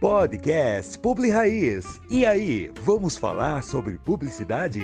Podcast Publi Raiz. E aí, vamos falar sobre publicidade?